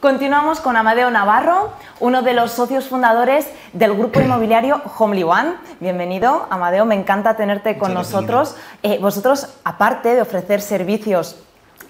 Continuamos con Amadeo Navarro, uno de los socios fundadores del grupo inmobiliario Homely One. Bienvenido, Amadeo, me encanta tenerte con nosotros. Eh, vosotros, aparte de ofrecer servicios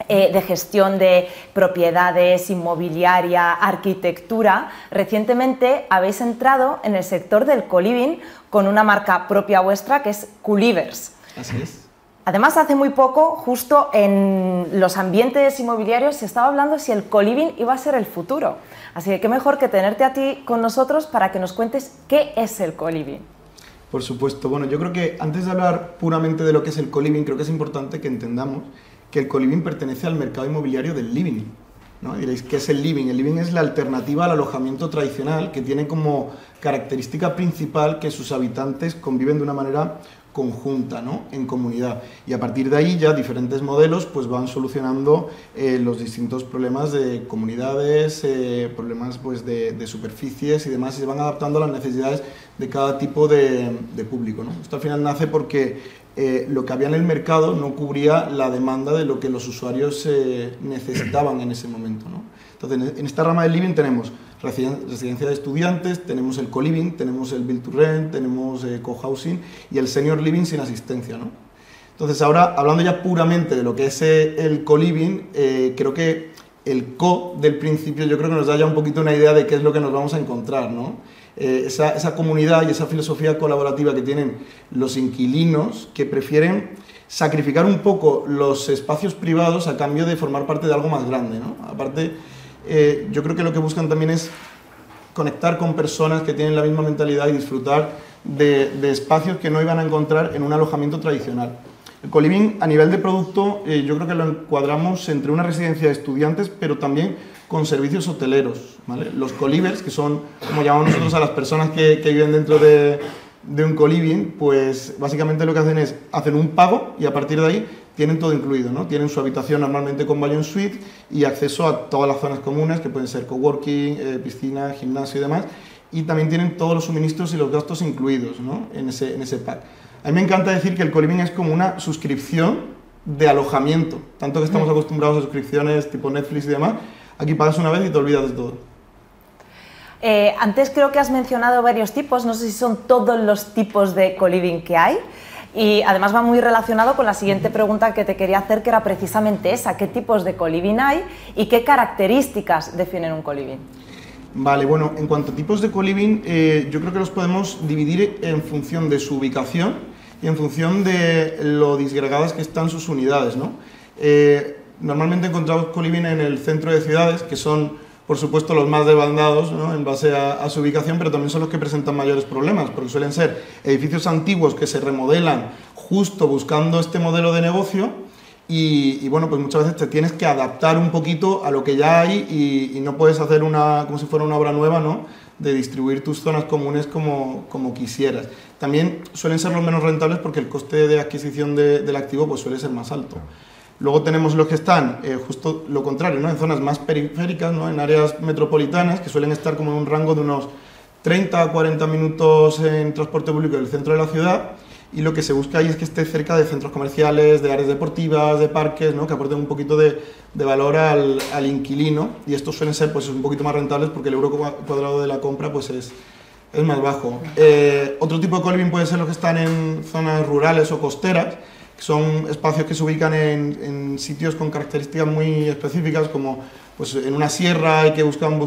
eh, de gestión de propiedades, inmobiliaria, arquitectura, recientemente habéis entrado en el sector del coliving con una marca propia vuestra que es Culivers. Así es. Además, hace muy poco, justo en los ambientes inmobiliarios, se estaba hablando si el coliving iba a ser el futuro. Así que qué mejor que tenerte a ti con nosotros para que nos cuentes qué es el coliving. Por supuesto. Bueno, yo creo que antes de hablar puramente de lo que es el coliving, creo que es importante que entendamos que el coliving pertenece al mercado inmobiliario del living. ¿no? Diréis, ¿qué es el living? El living es la alternativa al alojamiento tradicional que tiene como característica principal que sus habitantes conviven de una manera conjunta, ¿no? en comunidad. Y a partir de ahí ya diferentes modelos pues van solucionando eh, los distintos problemas de comunidades, eh, problemas pues, de, superficies y demás, y se van adaptando a las necesidades de cada tipo de, público. ¿no? Esto al final nace porque eh, lo que había en el mercado no cubría la demanda de lo que los usuarios necesitaban en ese momento. ¿no? Entonces, en esta rama del living tenemos residencia de estudiantes, tenemos el co-living, tenemos el build to rent, tenemos eh, co-housing y el senior living sin asistencia. ¿no? Entonces ahora, hablando ya puramente de lo que es eh, el co-living, eh, creo que el co del principio yo creo que nos da ya un poquito una idea de qué es lo que nos vamos a encontrar. ¿no? esa, esa comunidad y esa filosofía colaborativa que tienen los inquilinos que prefieren sacrificar un poco los espacios privados a cambio de formar parte de algo más grande. ¿no? Aparte, eh, yo creo que lo que buscan también es conectar con personas que tienen la misma mentalidad y disfrutar de, espacios que no iban a encontrar en un alojamiento tradicional. El coliving a nivel de producto eh, yo creo que lo encuadramos entre una residencia de estudiantes pero también con servicios hoteleros. Los colivers, que son como llamamos nosotros a las personas que, viven dentro de, de un coliving, pues básicamente lo que hacen es hacer un pago y a partir de ahí tienen todo incluido, ¿no? Tienen su habitación normalmente con baño en suite y acceso a todas las zonas comunes, que pueden ser coworking, eh, piscina, gimnasio y demás, y también tienen todos los suministros y los gastos incluidos, ¿no? En ese, en ese pack. A mí me encanta decir que el coliving es como una suscripción de alojamiento, tanto que estamos mm. acostumbrados a suscripciones tipo Netflix y demás, aquí pagas una vez y te olvidas de todo. Eh, antes creo que has mencionado varios tipos, no sé si son todos los tipos de coliving que hay. Y además va muy relacionado con la siguiente pregunta que te quería hacer, que era precisamente esa, ¿qué tipos de coliving hay y qué características definen un coliving? Vale, bueno, en cuanto a tipos de coliving, eh, yo creo que los podemos dividir en función de su ubicación y en función de lo disgregadas que están sus unidades, ¿no? Eh, normalmente encontramos coliving en el centro de ciudades, que son por supuesto, los más debandados ¿no? en base a, su ubicación, pero también son los que presentan mayores problemas, porque suelen ser edificios antiguos que se remodelan justo buscando este modelo de negocio y, bueno, pues muchas veces te tienes que adaptar un poquito a lo que ya hay y, no puedes hacer una, como si fuera una obra nueva, ¿no? de distribuir tus zonas comunes como, como quisieras. También suelen ser los menos rentables porque el coste de adquisición del activo pues suele ser más alto. Luego tenemos los que están eh, justo lo contrario, ¿no? en zonas más periféricas, ¿no? en áreas metropolitanas, que suelen estar como en un rango de unos 30 a 40 minutos en transporte público del centro de la ciudad. Y lo que se busca ahí es que esté cerca de centros comerciales, de áreas deportivas, de parques, ¿no? que aporten un poquito de, de valor al, al, inquilino. Y estos suelen ser pues, un poquito más rentables porque el euro cuadrado de la compra pues, es, es más bajo. Eh, otro tipo de coliving puede ser los que están en zonas rurales o costeras son espacios que se ubican en, sitios con características muy específicas, como pues, en una sierra y que buscan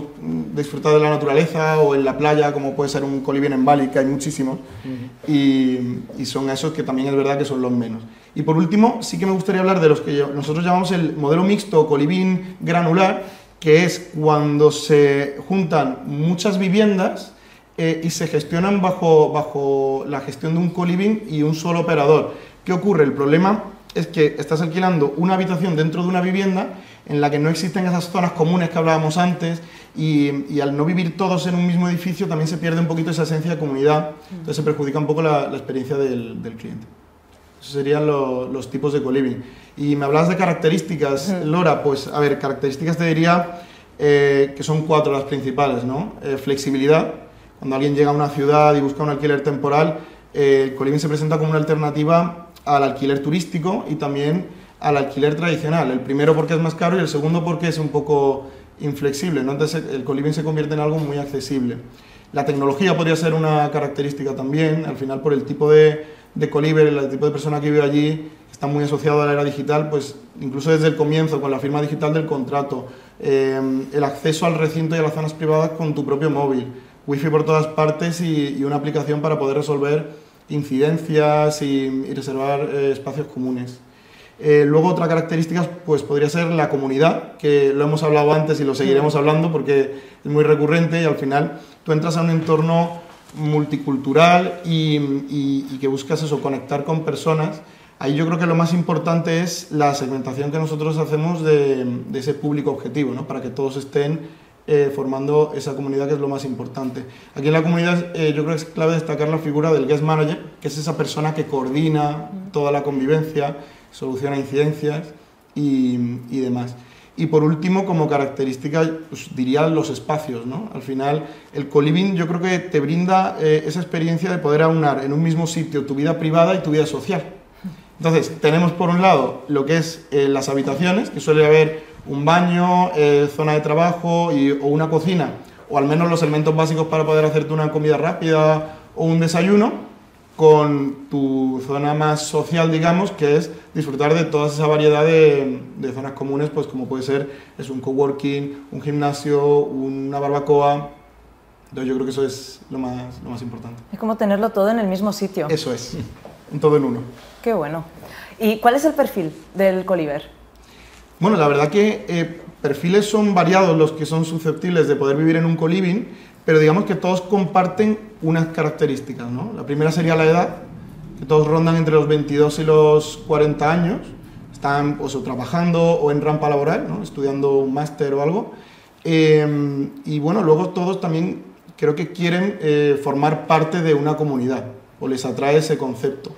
disfrutar de la naturaleza, o en la playa, como puede ser un coliving en Bali, que hay muchísimos, y, son esos que también es verdad que son los menos. Y por último, sí que me gustaría hablar de los que nosotros llamamos el modelo mixto coliving granular, que es cuando se juntan muchas viviendas eh, y se gestionan bajo, bajo la gestión de un coliving y un solo operador ¿Qué ocurre? El problema es que estás alquilando una habitación dentro de una vivienda en la que no existen esas zonas comunes que hablábamos antes y, al no vivir todos en un mismo edificio también se pierde un poquito esa esencia de comunidad, entonces se perjudica un poco la, experiencia del, cliente. Esos serían los tipos de co-living. Y me hablabas de características, Lora, pues a ver, características te diría eh, que son cuatro las principales, ¿no? Eh, flexibilidad, cuando alguien llega a una ciudad y busca un alquiler temporal, eh, el co-living se presenta como una alternativa al alquiler turístico y también al alquiler tradicional. El primero porque es más caro y el segundo porque es un poco inflexible, ¿no? entonces el coliving se convierte en algo muy accesible. La tecnología podría ser una característica también, al final por el tipo de, de colíver, el tipo de persona que vive allí, está muy asociado a la era digital, pues incluso desde el comienzo, con la firma digital del contrato, eh, el acceso al recinto y a las zonas privadas con tu propio móvil, wifi por todas partes y, una aplicación para poder resolver incidencias y, reservar eh, espacios comunes. Eh, luego otra característica pues podría ser la comunidad, que lo hemos hablado antes y lo seguiremos hablando porque es muy recurrente y al final tú entras a un entorno multicultural y, que buscas eso, conectar con personas. Ahí yo creo que lo más importante es la segmentación que nosotros hacemos de, ese público objetivo, ¿no? para que todos estén eh, formando esa comunidad que es lo más importante. Aquí en la comunidad eh, yo creo que es clave destacar la figura del guest manager, que es esa persona que coordina toda la convivencia, soluciona incidencias y, y demás. Y por último, como característica, pues, diría los espacios. ¿no? Al final, el coliving yo creo que te brinda eh, esa experiencia de poder aunar en un mismo sitio tu vida privada y tu vida social. Entonces, tenemos por un lado lo que es las habitaciones, que suele haber un baño, eh, zona de trabajo y, o una cocina, o al menos los elementos básicos para poder hacerte una comida rápida o un desayuno con tu zona más social, digamos, que es disfrutar de toda esa variedad de, zonas comunes, pues como puede ser es un coworking, un gimnasio, una barbacoa. Entonces yo creo que eso es lo más, lo más importante. Es como tenerlo todo en el mismo sitio. Eso es, todo en uno. Qué bueno. ¿Y cuál es el perfil del Coliver? Bueno, la verdad que eh, perfiles son variados los que son susceptibles de poder vivir en un coliving, pero digamos que todos comparten unas características. ¿no? La primera sería la edad, que todos rondan entre los 22 y los 40 años, están o trabajando o en rampa laboral, ¿no? estudiando un máster o algo. Eh, y bueno, luego todos también creo que quieren eh, formar parte de una comunidad o les atrae ese concepto.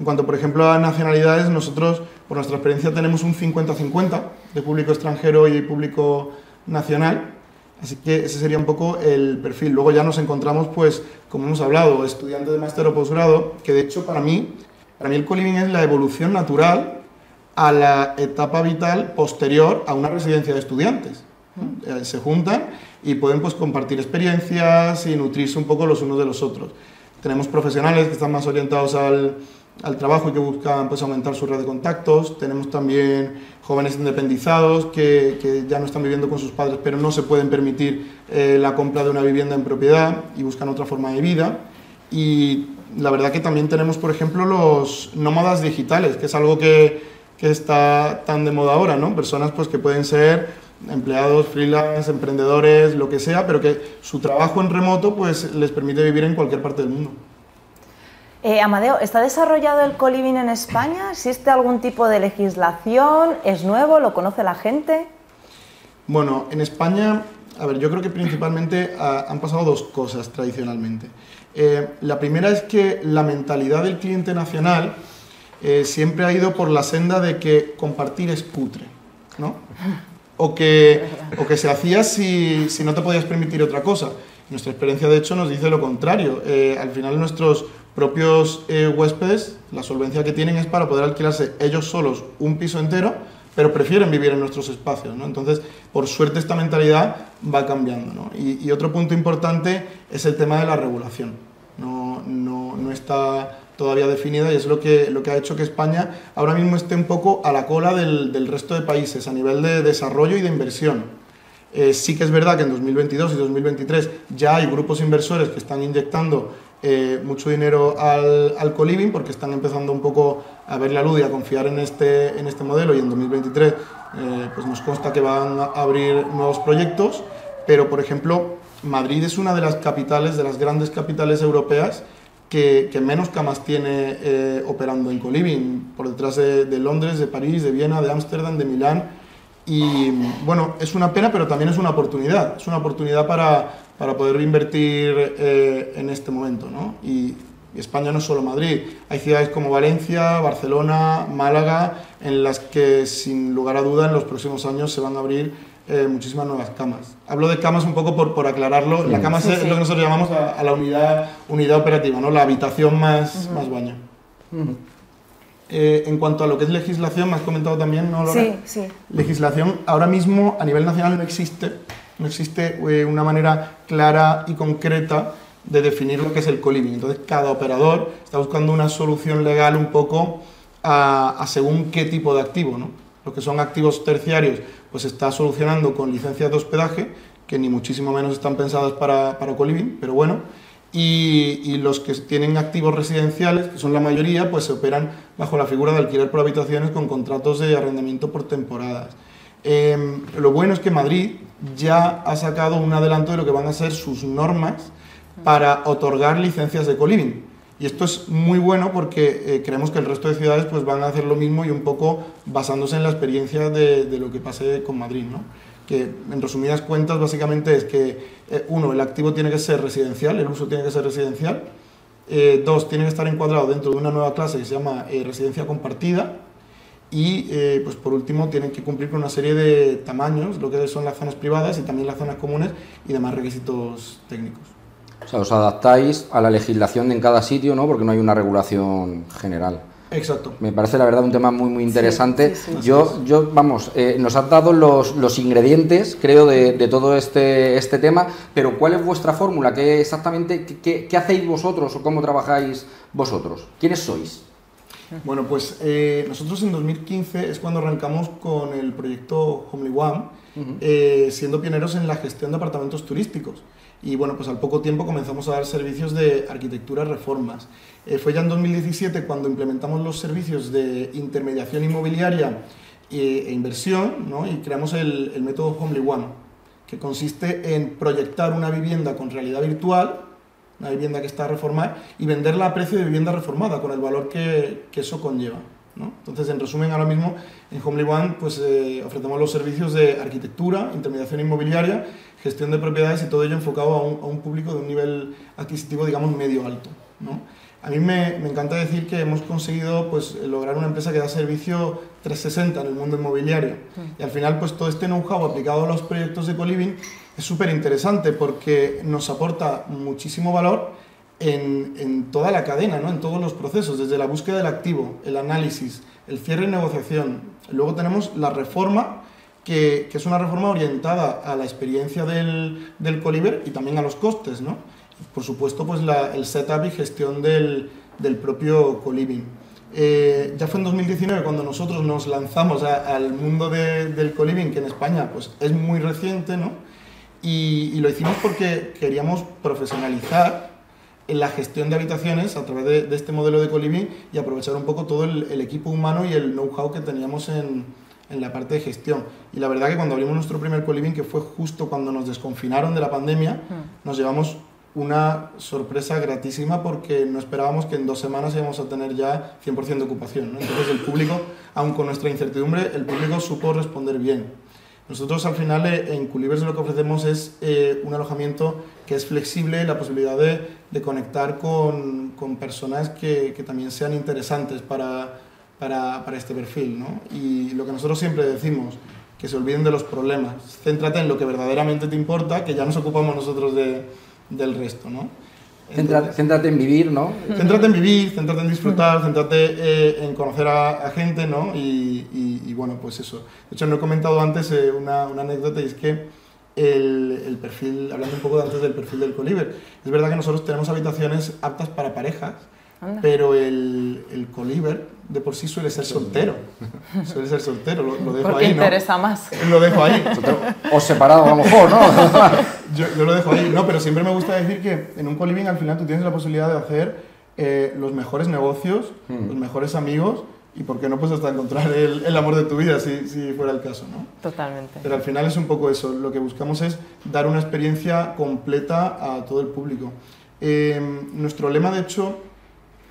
En cuanto, por ejemplo, a nacionalidades, nosotros, por nuestra experiencia, tenemos un 50-50 de público extranjero y público nacional. Así que ese sería un poco el perfil. Luego ya nos encontramos, pues, como hemos hablado, estudiantes de máster o posgrado, que de hecho para mí, para mí el co-living es la evolución natural a la etapa vital posterior a una residencia de estudiantes. Eh, se juntan y pueden pues, compartir experiencias y nutrirse un poco los unos de los otros. Tenemos profesionales que están más orientados al, al trabajo y que buscan pues, aumentar su red de contactos. Tenemos también jóvenes independizados que, que, ya no están viviendo con sus padres, pero no se pueden permitir eh, la compra de una vivienda en propiedad y buscan otra forma de vida. Y la verdad que también tenemos, por ejemplo, los nómadas digitales, que es algo que, que está tan de moda ahora, ¿no? Personas pues, que pueden ser empleados, freelance, emprendedores, lo que sea, pero que su trabajo en remoto pues, les permite vivir en cualquier parte del mundo. Eh, Amadeo, ¿está desarrollado el coliving en España? ¿Existe algún tipo de legislación? ¿Es nuevo? ¿Lo conoce la gente? Bueno, en España, a ver, yo creo que principalmente ah, han pasado dos cosas tradicionalmente. Eh, la primera es que la mentalidad del cliente nacional eh, siempre ha ido por la senda de que compartir es putre, ¿no? O que, o que se hacía si, si no te podías permitir otra cosa. Nuestra experiencia, de hecho, nos dice lo contrario. al final, nuestros propios eh, huéspedes, la solvencia que tienen es para poder alquilarse ellos solos un piso entero, pero prefieren vivir en nuestros espacios. ¿no? Entonces, por suerte, esta mentalidad va cambiando. ¿no? Y, otro punto importante es el tema de la regulación. No, no, no, está todavía definida y es lo que, lo que ha hecho que España ahora mismo esté un poco a la cola del, del resto de países a nivel de desarrollo y de inversión. Eh, sí que es verdad que en 2022 y 2023 ya hay grupos inversores que están inyectando eh, mucho dinero al, al co-living porque están empezando un poco a ver la luz y a confiar en este, en este modelo y en 2023 eh, pues nos consta que van a abrir nuevos proyectos, pero por ejemplo Madrid es una de las capitales, de las grandes capitales europeas que, que menos camas tiene eh, operando en co-living, por detrás de, de Londres, de París, de Viena, de Ámsterdam, de Milán. Y bueno, es una pena, pero también es una oportunidad. Es una oportunidad para, para poder invertir eh, en este momento. ¿no? Y, España no es solo Madrid, hay ciudades como Valencia, Barcelona, Málaga, en las que sin lugar a duda en los próximos años se van a abrir eh, muchísimas nuevas camas. Hablo de camas un poco por, por aclararlo, la cama es lo que nosotros llamamos a, la unidad, unidad operativa, ¿no? la habitación más, más baño. Eh, en cuanto a lo que es legislación, me has comentado también, ¿no, Laura? Sí, sí. Legislación, ahora mismo a nivel nacional no existe, no existe eh, una manera clara y concreta de definir lo que es el co-living. Entonces, cada operador está buscando una solución legal un poco a, según qué tipo de activo, ¿no? Los que son activos terciarios, pues está solucionando con licencias de hospedaje, que ni muchísimo menos están pensadas para, para co-living, pero bueno y, los que tienen activos residenciales, que son la mayoría, pues se operan bajo la figura de alquiler por habitaciones con contratos de arrendamiento por temporadas. Em, lo bueno es que Madrid ya ha sacado un adelanto de lo que van a ser sus normas para otorgar licencias de coliving. Y esto es muy bueno porque eh, creemos que el resto de ciudades pues, van a hacer lo mismo y un poco basándose en la experiencia de, lo que pase con Madrid. ¿no? que en resumidas cuentas básicamente es que, eh, uno, el activo tiene que ser residencial, el uso tiene que ser residencial, eh, dos, tiene que estar encuadrado dentro de una nueva clase que se llama residencia compartida, y pues por último tienen que cumplir con una serie de tamaños, lo que son las zonas privadas y también las zonas comunes y demás requisitos técnicos. O sea, os adaptáis a la legislación de en cada sitio, ¿no? Porque no hay una regulación general. Exacto. Me parece la verdad un tema muy muy interesante. yo, yo, vamos, eh, nos has dado los, los ingredientes, creo, de, de, todo este, este tema, pero ¿cuál es vuestra fórmula? ¿Qué exactamente, qué, qué, hacéis vosotros o cómo trabajáis vosotros? ¿Quiénes sois? Bueno, pues eh, nosotros en 2015 es cuando arrancamos con el proyecto Homely One, eh, siendo pioneros en la gestión de apartamentos turísticos y bueno, pues al poco tiempo comenzamos a dar servicios de arquitectura reformas. Eh, fue ya en 2017 cuando implementamos los servicios de intermediación inmobiliaria e, inversión ¿no? y creamos el, el, método Homely One, que consiste en proyectar una vivienda con realidad virtual, una vivienda que está reformada, y venderla a precio de vivienda reformada, con el valor que, que eso conlleva. ¿no? Entonces, en resumen, ahora mismo en Homely One pues, eh, ofrecemos los servicios de arquitectura, intermediación inmobiliaria, gestión de propiedades y todo ello enfocado a un, a un público de un nivel adquisitivo, digamos, medio alto. ¿No? A mí me, me, encanta decir que hemos conseguido pues, lograr una empresa que da servicio 360 en el mundo inmobiliario. Y al final, pues todo este know-how aplicado a los proyectos de coliving es súper interesante porque nos aporta muchísimo valor en, en, toda la cadena, ¿no? en todos los procesos, desde la búsqueda del activo, el análisis, el cierre y negociación. Luego tenemos la reforma, que, que es una reforma orientada a la experiencia del, del Coliver y también a los costes. ¿no? Por supuesto, pues la, el setup y gestión del, del propio coliving. Eh, ya fue en 2019 cuando nosotros nos lanzamos a, al mundo de, del coliving, que en España pues, es muy reciente, ¿no? y, y lo hicimos porque queríamos profesionalizar en la gestión de habitaciones a través de, de este modelo de coliving y aprovechar un poco todo el, el equipo humano y el know-how que teníamos en, en, la parte de gestión. Y la verdad que cuando abrimos nuestro primer coliving, que fue justo cuando nos desconfinaron de la pandemia, mm. nos llevamos una sorpresa gratísima porque no esperábamos que en dos semanas íbamos a tener ya 100% de ocupación. ¿no? Entonces el público, aun con nuestra incertidumbre, el público supo responder bien. Nosotros al final eh, en Culivers lo que ofrecemos es eh, un alojamiento que es flexible, la posibilidad de, de conectar con, con personas que, que, también sean interesantes para, para, para este perfil. ¿no? Y lo que nosotros siempre decimos, que se olviden de los problemas, céntrate en lo que verdaderamente te importa, que ya nos ocupamos nosotros de, del resto. ¿no? Céntrate, céntrate, en vivir, ¿no? Céntrate en vivir, céntrate en disfrutar, céntrate eh, en conocer a, a gente, ¿no? Y, y, y, bueno, pues eso. De hecho, no he comentado antes eh, una, una, anécdota y es que el, el, perfil, hablando un poco antes del perfil del Coliver, es verdad que nosotros tenemos habitaciones aptas para parejas, Anda. pero el, el Coliver de por sí suele ser soltero. Suele ser soltero, lo, lo dejo Porque ahí. interesa ¿no? más. Lo dejo ahí. O separado a lo mejor, ¿no? yo, yo, lo dejo ahí. No, pero siempre me gusta decir que en un co-living al final tú tienes la posibilidad de hacer eh, los mejores negocios, mm. los mejores amigos y por qué no pues hasta encontrar el, el amor de tu vida si, si, fuera el caso, ¿no? Totalmente. Pero al final es un poco eso. Lo que buscamos es dar una experiencia completa a todo el público. Eh, nuestro lema, de hecho,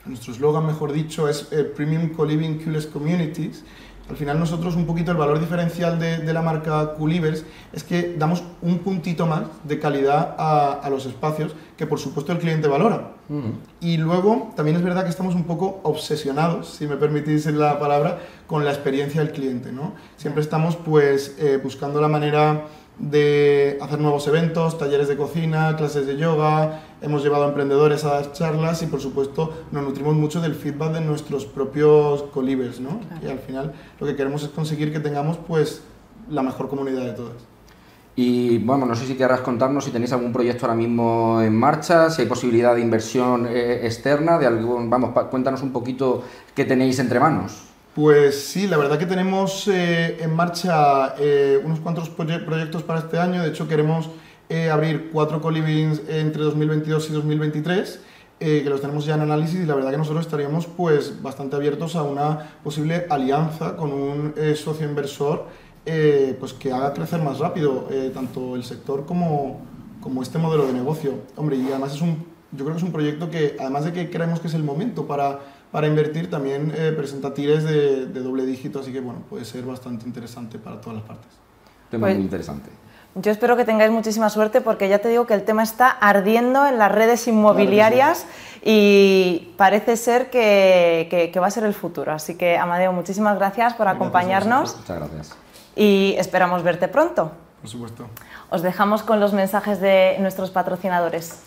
nuestro eslogan, mejor dicho, es eh, Premium Co-Living Coolest Communities. Al final nosotros un poquito el valor diferencial de, de la marca Coolivers es que damos un puntito más de calidad a, a los espacios que por supuesto el cliente valora. Uh -huh. Y luego también es verdad que estamos un poco obsesionados, si me permitís la palabra, con la experiencia del cliente. ¿no? Siempre estamos pues eh, buscando la manera de hacer nuevos eventos, talleres de cocina, clases de yoga, hemos llevado a emprendedores a dar charlas y por supuesto nos nutrimos mucho del feedback de nuestros propios colibers, ¿no? Y al final lo que queremos es conseguir que tengamos pues la mejor comunidad de todas. Y bueno, no sé si querrás contarnos si tenéis algún proyecto ahora mismo en marcha, si hay posibilidad de inversión eh, externa, de algún, vamos, cuéntanos un poquito qué tenéis entre manos. Pues sí, la verdad que tenemos eh, en marcha eh, unos cuantos proyectos para este año. De hecho, queremos eh, abrir cuatro colivings entre 2022 y 2023, que los tenemos ya en análisis y la verdad que nosotros estaríamos pues, bastante abiertos a una posible alianza con un socio inversor pues, que haga crecer más rápido tanto el sector como, como este modelo de negocio. Hombre, y además es un, yo creo que es un proyecto que, además de que creemos que es el momento para para invertir también eh, presenta tires de, doble dígito, así que bueno, puede ser bastante interesante para todas las partes. Tema muy pues, interesante. Yo espero que tengáis muchísima suerte porque ya te digo que el tema está ardiendo en las redes inmobiliarias y parece ser que, que, va a ser el futuro. Así que, Amadeo, muchísimas gracias por acompañarnos. Muchas gracias. Y esperamos verte pronto. Por supuesto. Os dejamos con los mensajes de nuestros patrocinadores.